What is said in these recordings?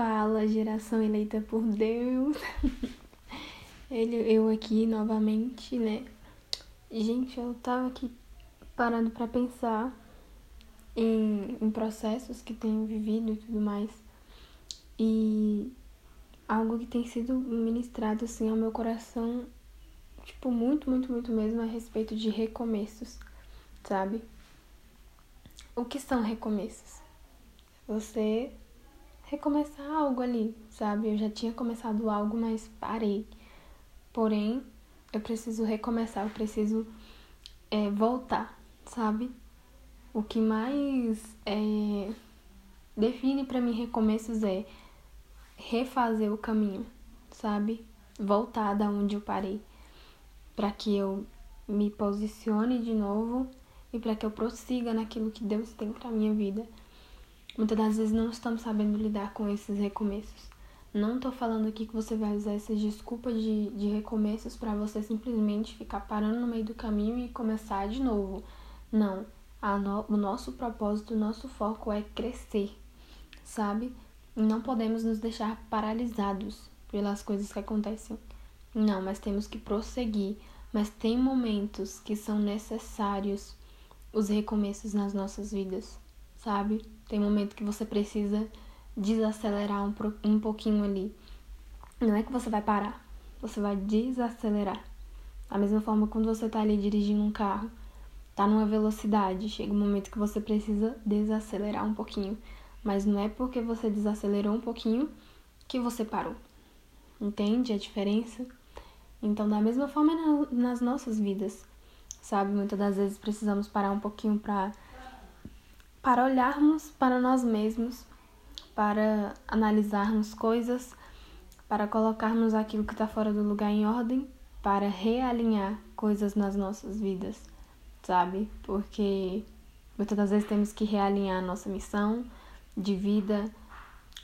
Fala, geração eleita por Deus. Ele, eu aqui novamente, né? Gente, eu tava aqui parando para pensar em, em processos que tenho vivido e tudo mais. E algo que tem sido ministrado assim ao meu coração, tipo, muito, muito, muito mesmo a respeito de recomeços, sabe? O que são recomeços? Você recomeçar algo ali, sabe? Eu já tinha começado algo, mas parei. Porém, eu preciso recomeçar, eu preciso é, voltar, sabe? O que mais é, define para mim recomeços é refazer o caminho, sabe? Voltar da onde eu parei, para que eu me posicione de novo e para que eu prossiga naquilo que Deus tem para minha vida. Muitas das vezes não estamos sabendo lidar com esses recomeços. Não estou falando aqui que você vai usar essas desculpas de, de recomeços para você simplesmente ficar parando no meio do caminho e começar de novo. Não. No, o nosso propósito, o nosso foco é crescer, sabe? Não podemos nos deixar paralisados pelas coisas que acontecem. Não, mas temos que prosseguir. Mas tem momentos que são necessários os recomeços nas nossas vidas, sabe? Tem momento que você precisa desacelerar um, um pouquinho ali. Não é que você vai parar, você vai desacelerar. Da mesma forma quando você tá ali dirigindo um carro, tá numa velocidade, chega um momento que você precisa desacelerar um pouquinho. Mas não é porque você desacelerou um pouquinho que você parou. Entende a diferença? Então, da mesma forma nas nossas vidas, sabe? Muitas das vezes precisamos parar um pouquinho para para olharmos para nós mesmos, para analisarmos coisas, para colocarmos aquilo que está fora do lugar em ordem, para realinhar coisas nas nossas vidas, sabe? Porque muitas das vezes temos que realinhar a nossa missão de vida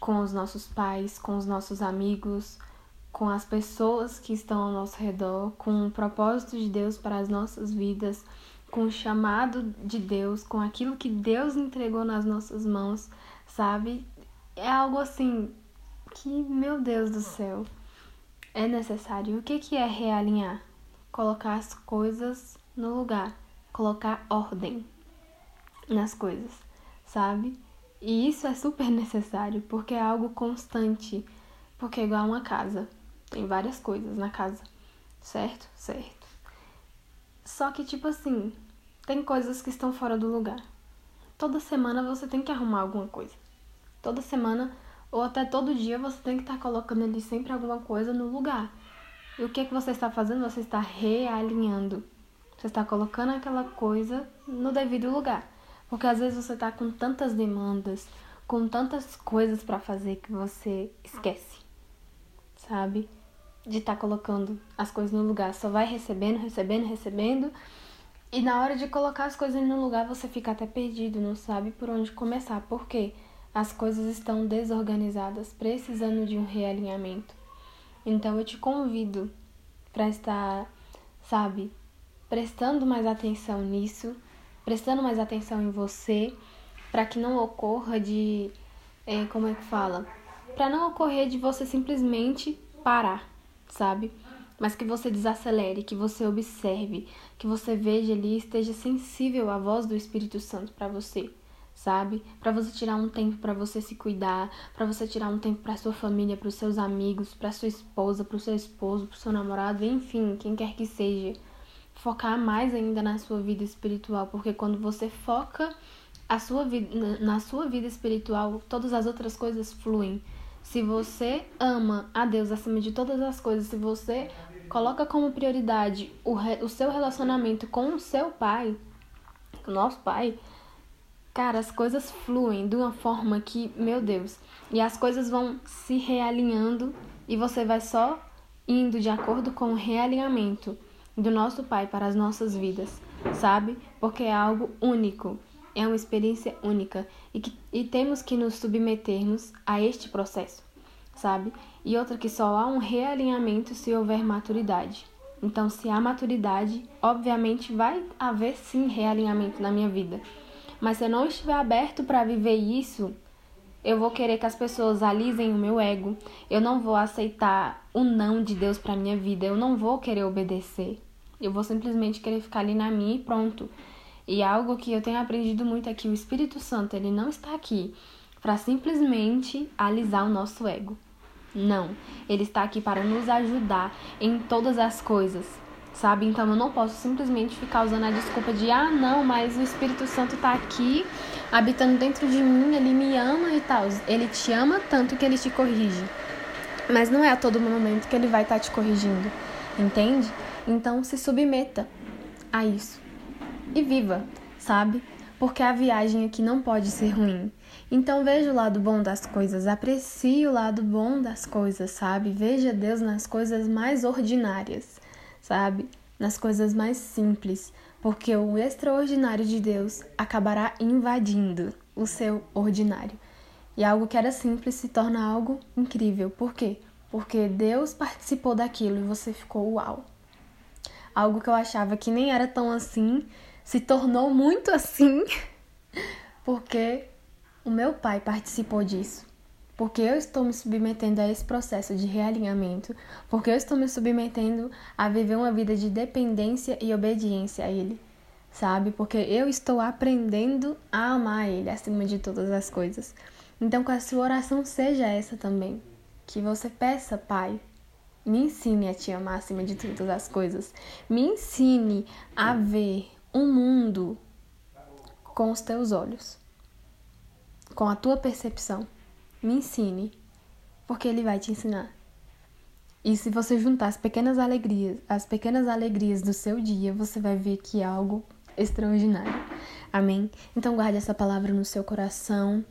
com os nossos pais, com os nossos amigos, com as pessoas que estão ao nosso redor, com o propósito de Deus para as nossas vidas com o chamado de Deus, com aquilo que Deus entregou nas nossas mãos, sabe? É algo assim que, meu Deus do céu, é necessário. O que, que é realinhar? Colocar as coisas no lugar, colocar ordem nas coisas, sabe? E isso é super necessário porque é algo constante, porque é igual uma casa. Tem várias coisas na casa, certo? Certo. Só que, tipo assim, tem coisas que estão fora do lugar. Toda semana você tem que arrumar alguma coisa. Toda semana, ou até todo dia, você tem que estar tá colocando ali sempre alguma coisa no lugar. E o que, que você está fazendo? Você está realinhando. Você está colocando aquela coisa no devido lugar. Porque às vezes você está com tantas demandas, com tantas coisas para fazer que você esquece, sabe? De estar tá colocando as coisas no lugar. Só vai recebendo, recebendo, recebendo. E na hora de colocar as coisas no lugar, você fica até perdido, não sabe por onde começar. Porque as coisas estão desorganizadas, precisando de um realinhamento. Então eu te convido para estar, sabe, prestando mais atenção nisso, prestando mais atenção em você, para que não ocorra de. É, como é que fala? Para não ocorrer de você simplesmente parar sabe? Mas que você desacelere, que você observe, que você veja ali e esteja sensível à voz do Espírito Santo para você, sabe? Para você tirar um tempo para você se cuidar, para você tirar um tempo para sua família, para os seus amigos, para sua esposa, para o seu esposo, para o seu namorado, enfim, quem quer que seja. Focar mais ainda na sua vida espiritual, porque quando você foca a sua vida, na sua vida espiritual, todas as outras coisas fluem. Se você ama a Deus acima de todas as coisas, se você coloca como prioridade o, re, o seu relacionamento com o seu pai, o nosso pai, cara, as coisas fluem de uma forma que, meu Deus, e as coisas vão se realinhando e você vai só indo de acordo com o realinhamento do nosso pai para as nossas vidas, sabe? Porque é algo único é uma experiência única e, que, e temos que nos submetermos a este processo, sabe? E outra que só há um realinhamento se houver maturidade. Então, se há maturidade, obviamente vai haver sim realinhamento na minha vida. Mas se eu não estiver aberto para viver isso, eu vou querer que as pessoas alisem o meu ego, eu não vou aceitar o não de Deus para minha vida, eu não vou querer obedecer. Eu vou simplesmente querer ficar ali na minha e pronto. E algo que eu tenho aprendido muito é que o Espírito Santo, ele não está aqui para simplesmente alisar o nosso ego. Não, ele está aqui para nos ajudar em todas as coisas, sabe? Então eu não posso simplesmente ficar usando a desculpa de ah, não, mas o Espírito Santo está aqui habitando dentro de mim, ele me ama e tal. Ele te ama tanto que ele te corrige. Mas não é a todo momento que ele vai estar tá te corrigindo, entende? Então se submeta a isso e viva, sabe? Porque a viagem aqui não pode ser ruim. Então veja o lado bom das coisas, aprecie o lado bom das coisas, sabe? Veja Deus nas coisas mais ordinárias, sabe? Nas coisas mais simples, porque o extraordinário de Deus acabará invadindo o seu ordinário. E algo que era simples se torna algo incrível. Por quê? Porque Deus participou daquilo e você ficou uau. Algo que eu achava que nem era tão assim se tornou muito assim porque o meu pai participou disso. Porque eu estou me submetendo a esse processo de realinhamento, porque eu estou me submetendo a viver uma vida de dependência e obediência a Ele, sabe? Porque eu estou aprendendo a amar Ele acima de todas as coisas. Então, que a sua oração seja essa também. Que você peça, Pai, me ensine a te amar acima de todas as coisas. Me ensine a ver um mundo com os teus olhos, com a tua percepção. Me ensine, porque ele vai te ensinar. E se você juntar as pequenas alegrias, as pequenas alegrias do seu dia, você vai ver que é algo extraordinário. Amém? Então guarde essa palavra no seu coração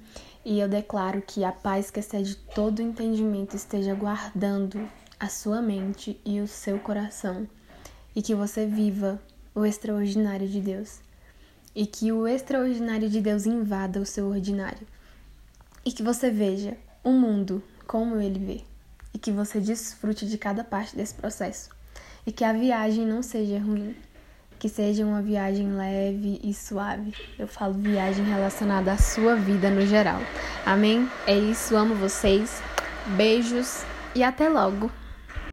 e eu declaro que a paz que excede todo entendimento esteja guardando a sua mente e o seu coração e que você viva o extraordinário de Deus. E que o extraordinário de Deus invada o seu ordinário. E que você veja o mundo como ele vê. E que você desfrute de cada parte desse processo. E que a viagem não seja ruim. Que seja uma viagem leve e suave. Eu falo viagem relacionada à sua vida no geral. Amém? É isso, amo vocês. Beijos e até logo!